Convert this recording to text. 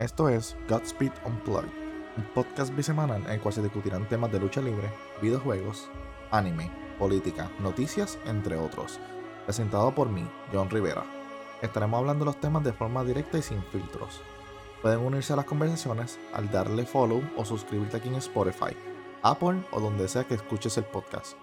Esto es Godspeed Unplugged, un podcast bisemanal en el cual se discutirán temas de lucha libre, videojuegos, anime, política, noticias, entre otros. Presentado por mí, John Rivera. Estaremos hablando los temas de forma directa y sin filtros. Pueden unirse a las conversaciones al darle follow o suscribirte aquí en Spotify, Apple o donde sea que escuches el podcast.